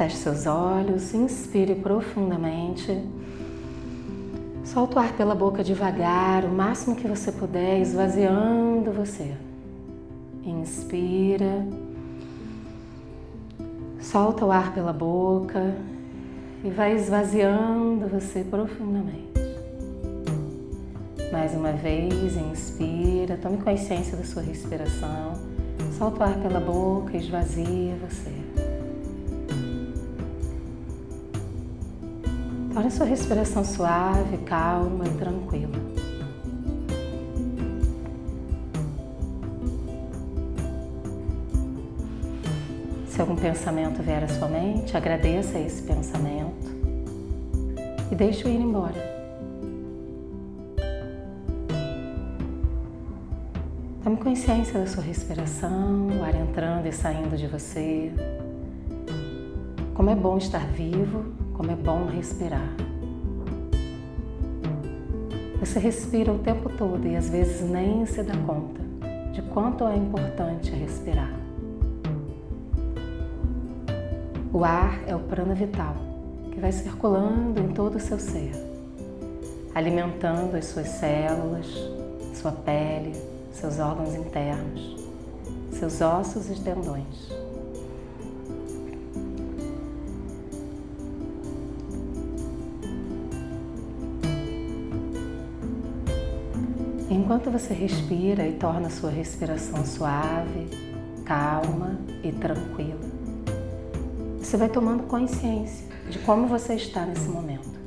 Feche seus olhos, inspire profundamente. Solta o ar pela boca devagar, o máximo que você puder, esvaziando você. Inspira. Solta o ar pela boca e vai esvaziando você profundamente. Mais uma vez, inspira, tome consciência da sua respiração. Solta o ar pela boca, esvazia você. Torne sua respiração suave, calma e tranquila. Se algum pensamento vier à sua mente, agradeça esse pensamento e deixe-o ir embora. Tome consciência da sua respiração, o ar entrando e saindo de você. Como é bom estar vivo, como é bom respirar. Você respira o tempo todo e às vezes nem se dá conta de quanto é importante respirar. O ar é o prana vital que vai circulando em todo o seu ser, alimentando as suas células, sua pele, seus órgãos internos, seus ossos e tendões. Enquanto você respira e torna a sua respiração suave, calma e tranquila, você vai tomando consciência de como você está nesse momento.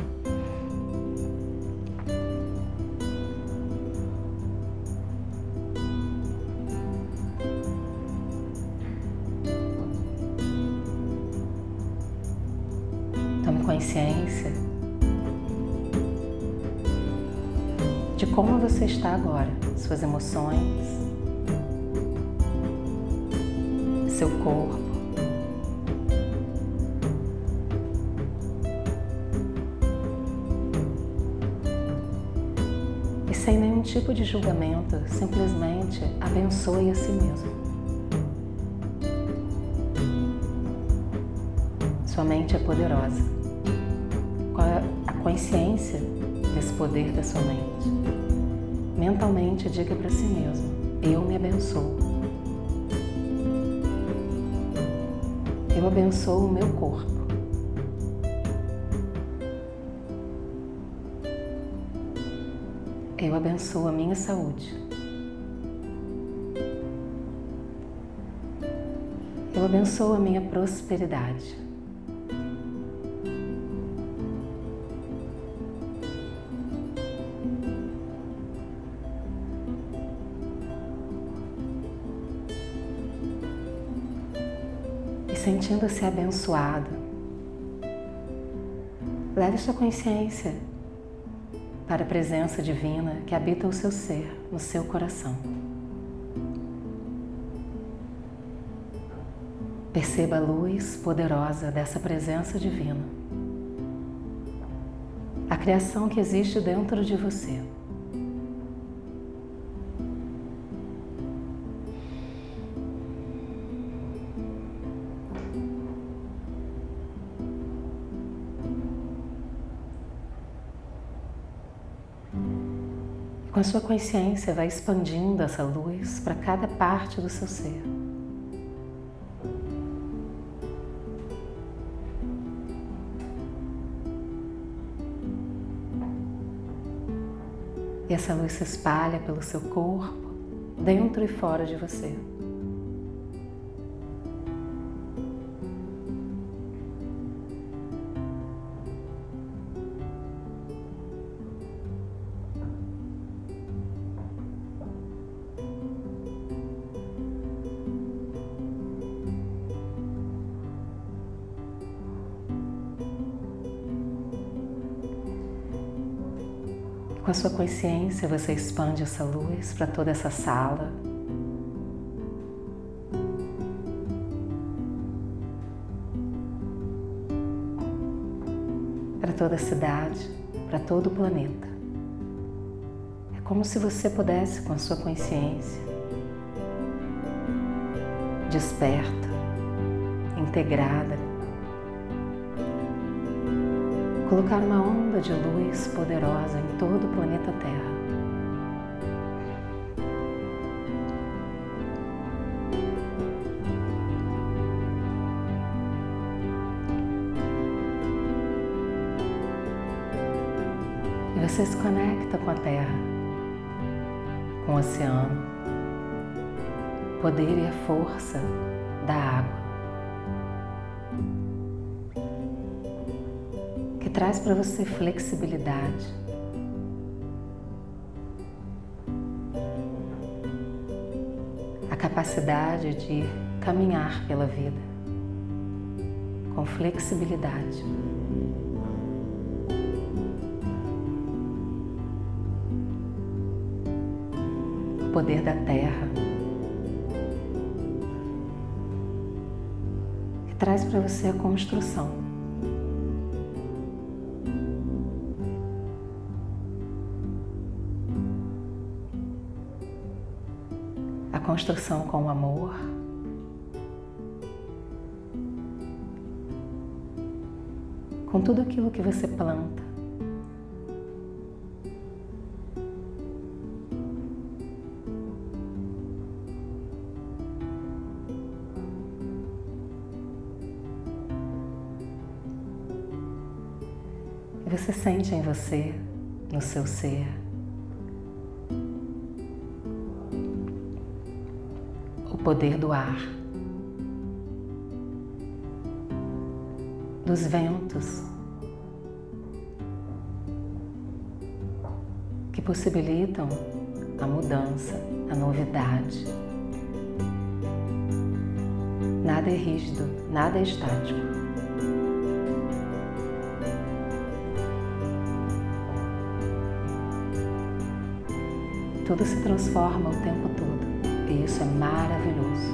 Suas emoções, seu corpo. E sem nenhum tipo de julgamento, simplesmente abençoe a si mesmo. Sua mente é poderosa consciência desse poder da sua mente. Mentalmente diga para si mesmo: Eu me abençoo. Eu abençoo o meu corpo. Eu abençoo a minha saúde. Eu abençoo a minha prosperidade. Sentindo-se abençoado. Leve sua consciência para a presença divina que habita o seu ser, no seu coração. Perceba a luz poderosa dessa presença divina, a criação que existe dentro de você. Com a sua consciência, vai expandindo essa luz para cada parte do seu ser. E essa luz se espalha pelo seu corpo, dentro e fora de você. Com a sua consciência, você expande essa luz para toda essa sala. Para toda a cidade, para todo o planeta. É como se você pudesse, com a sua consciência, desperta, integrada, colocar uma onda de luz poderosa todo o planeta Terra. E você se conecta com a Terra, com o oceano, o poder e a força da água. traz para você flexibilidade. Capacidade de caminhar pela vida com flexibilidade. O poder da terra que traz para você a construção. Construção com o amor. Com tudo aquilo que você planta. Você sente em você, no seu ser, poder do ar, dos ventos que possibilitam a mudança, a novidade. Nada é rígido, nada é estático. Tudo se transforma o tempo todo. Isso é maravilhoso.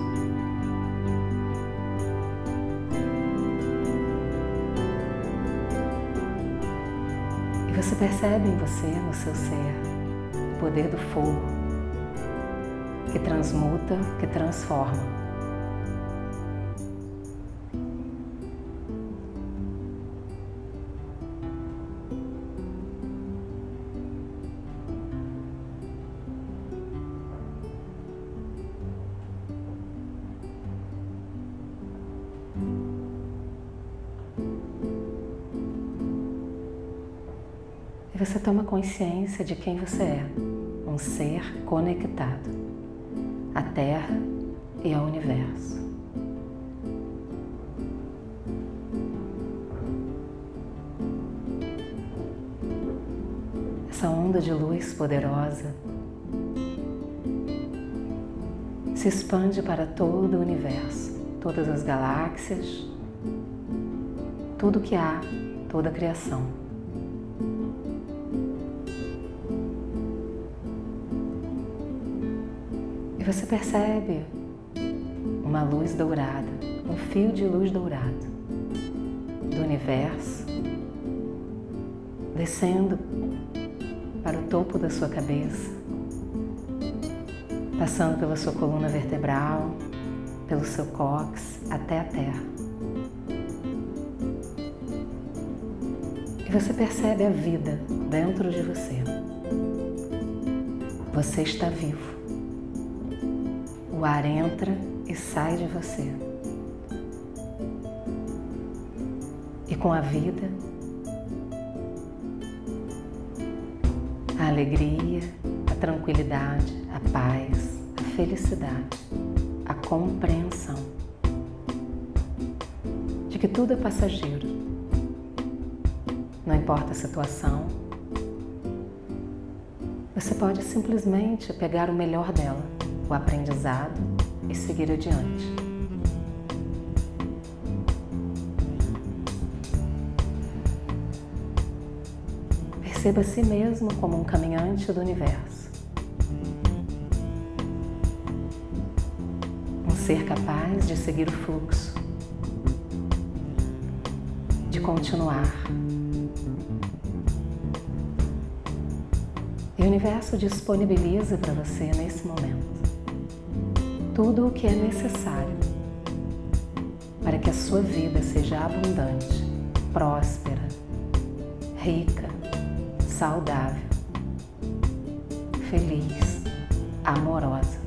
E você percebe em você, no seu ser, o poder do fogo que transmuta, que transforma. Você toma consciência de quem você é, um ser conectado à Terra e ao Universo. Essa onda de luz poderosa se expande para todo o universo, todas as galáxias, tudo que há, toda a criação. Você percebe uma luz dourada, um fio de luz dourado do universo descendo para o topo da sua cabeça, passando pela sua coluna vertebral, pelo seu cóccix até a terra. E você percebe a vida dentro de você. Você está vivo. O ar entra e sai de você. E com a vida, a alegria, a tranquilidade, a paz, a felicidade, a compreensão de que tudo é passageiro. Não importa a situação, você pode simplesmente pegar o melhor dela o aprendizado e seguir adiante. Perceba a si mesmo como um caminhante do universo. Um ser capaz de seguir o fluxo, de continuar. E o universo disponibiliza para você nesse momento tudo o que é necessário para que a sua vida seja abundante, próspera, rica, saudável, feliz, amorosa,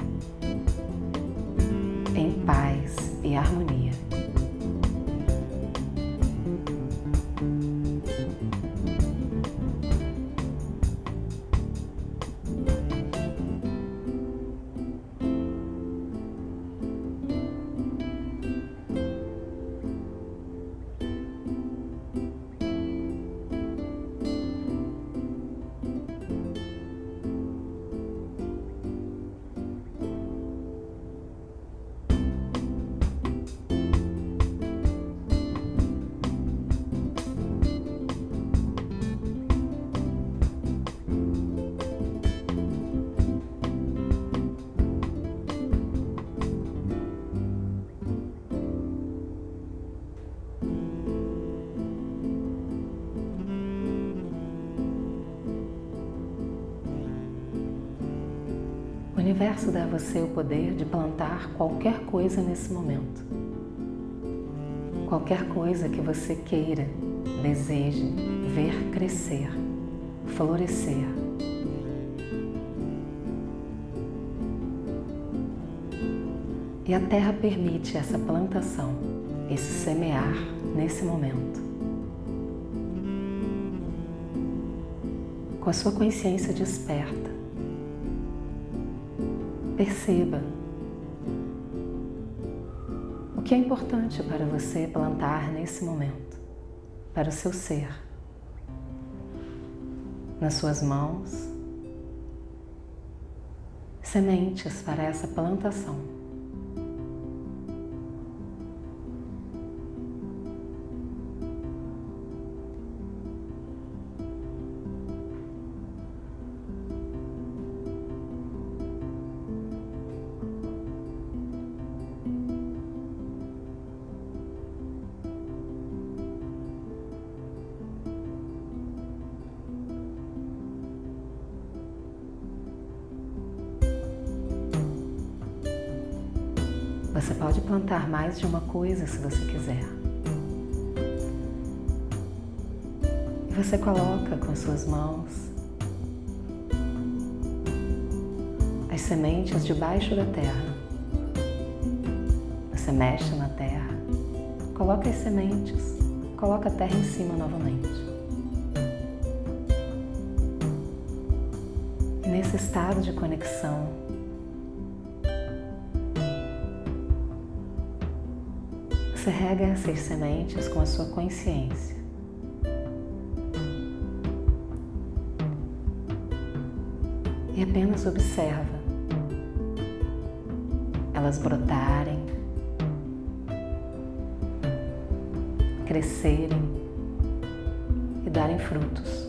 universo dá a você o poder de plantar qualquer coisa nesse momento. Qualquer coisa que você queira, deseje ver crescer, florescer. E a terra permite essa plantação, esse semear nesse momento. Com a sua consciência desperta, Perceba o que é importante para você plantar nesse momento, para o seu ser, nas suas mãos, sementes para essa plantação. Você pode plantar mais de uma coisa se você quiser. E você coloca com suas mãos as sementes debaixo da terra. Você mexe na terra, coloca as sementes, coloca a terra em cima novamente. Nesse estado de conexão, Você rega essas sementes com a sua consciência. E apenas observa elas brotarem, crescerem e darem frutos.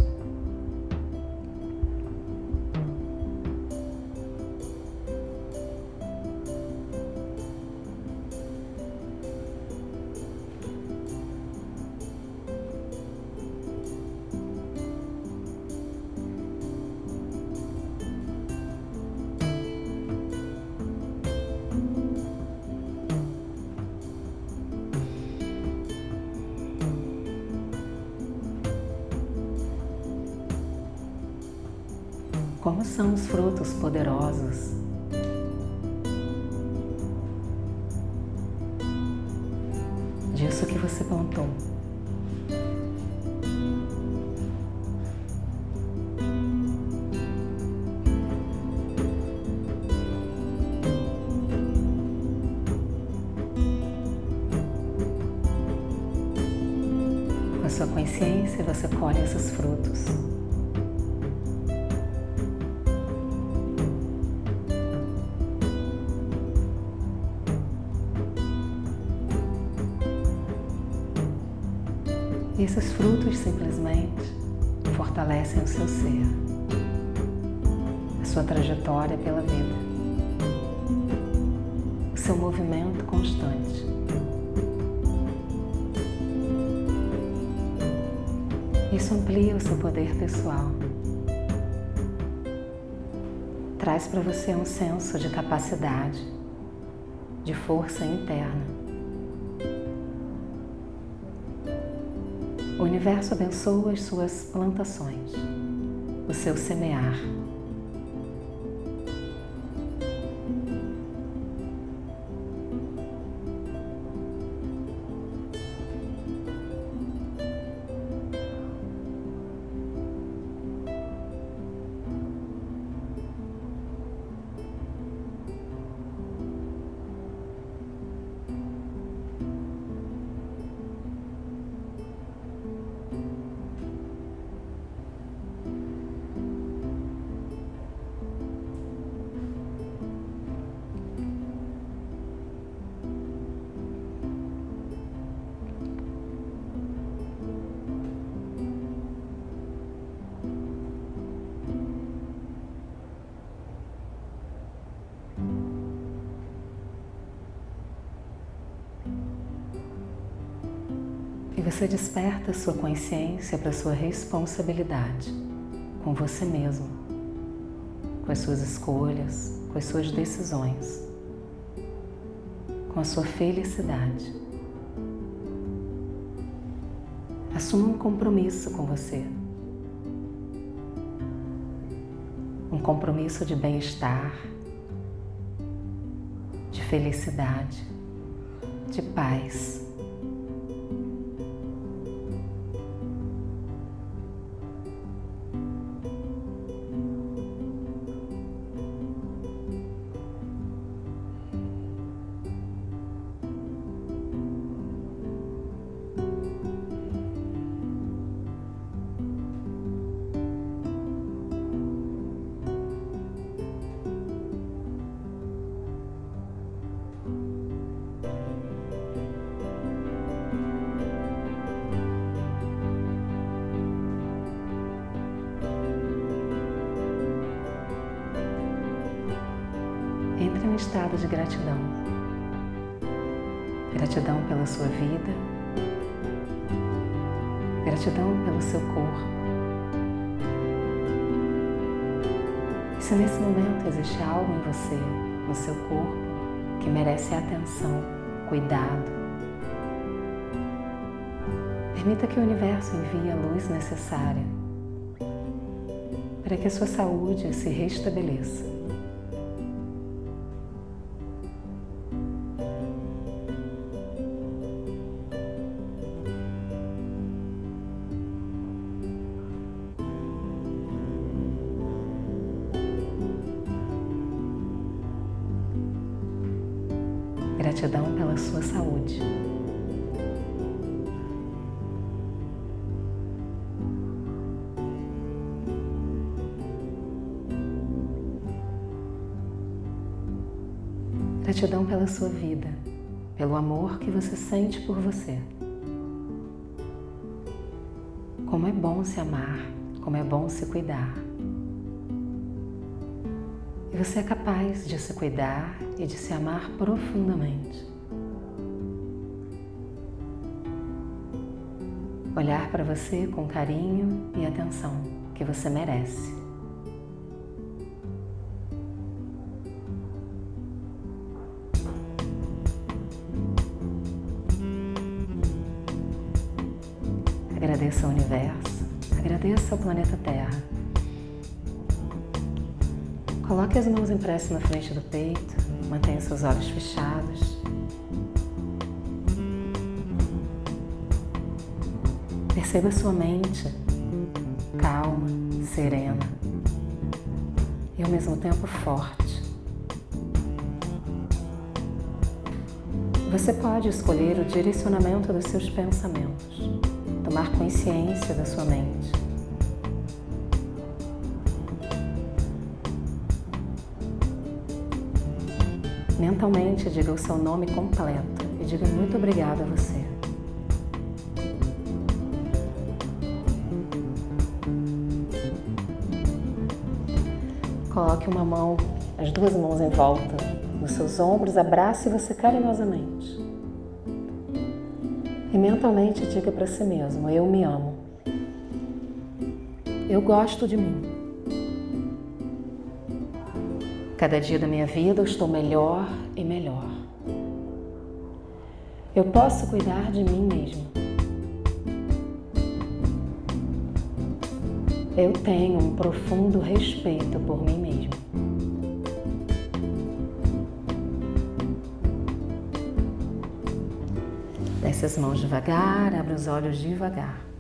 Como são os frutos poderosos E esses frutos simplesmente fortalecem o seu ser, a sua trajetória pela vida, o seu movimento constante. Isso amplia o seu poder pessoal. Traz para você um senso de capacidade, de força interna universo abençoa as suas plantações, o seu semear. Você desperta sua consciência para sua responsabilidade com você mesmo, com as suas escolhas, com as suas decisões, com a sua felicidade. Assuma um compromisso com você. Um compromisso de bem-estar, de felicidade, de paz. Estado de gratidão. Gratidão pela sua vida, gratidão pelo seu corpo. E se nesse momento existe algo em você, no seu corpo, que merece atenção, cuidado, permita que o universo envie a luz necessária para que a sua saúde se restabeleça. Gratidão pela sua saúde. Gratidão pela sua vida, pelo amor que você sente por você. Como é bom se amar, como é bom se cuidar. E você é capaz de se cuidar e de se amar profundamente. Olhar para você com carinho e atenção que você merece. Agradeça ao universo, agradeça ao planeta Terra. Coloque as mãos em prece na frente do peito, mantenha seus olhos fechados. Perceba sua mente calma, serena e ao mesmo tempo forte. Você pode escolher o direcionamento dos seus pensamentos tomar consciência da sua mente. Mentalmente diga o seu nome completo e diga muito obrigado a você. Coloque uma mão, as duas mãos em volta dos seus ombros, abrace você carinhosamente. E mentalmente diga para si mesmo: Eu me amo. Eu gosto de mim. Cada dia da minha vida eu estou melhor e melhor. Eu posso cuidar de mim mesmo. Eu tenho um profundo respeito por mim mesmo. Desce as mãos devagar, abre os olhos devagar.